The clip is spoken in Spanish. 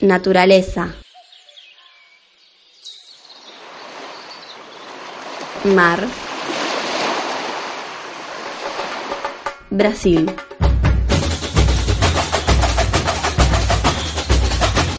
Naturaleza. Mar. Brasil.